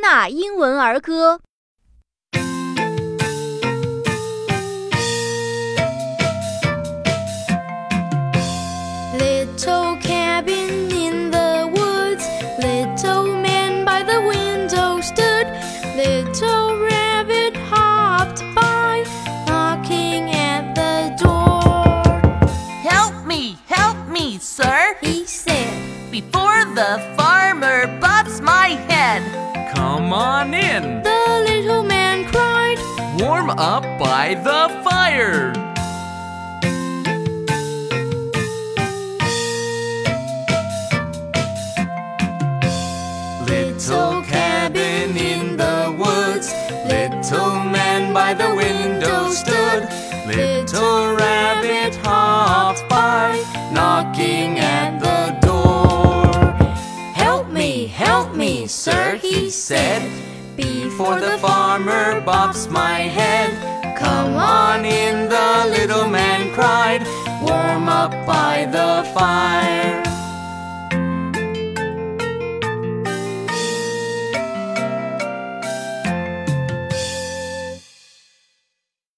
纳英文儿歌。Little cabin in the woods, little man by the window stood. Little rabbit hopped by, knocking at the door. Help me, help me, sir, He said, before the farmer bops my head. Come on in. The little man cried. Warm up by the fire. Little cabin in the woods, little man by the window stood. Little sir, he said. Before the farmer bops my head, come on in, the little man cried. Warm up by the fire.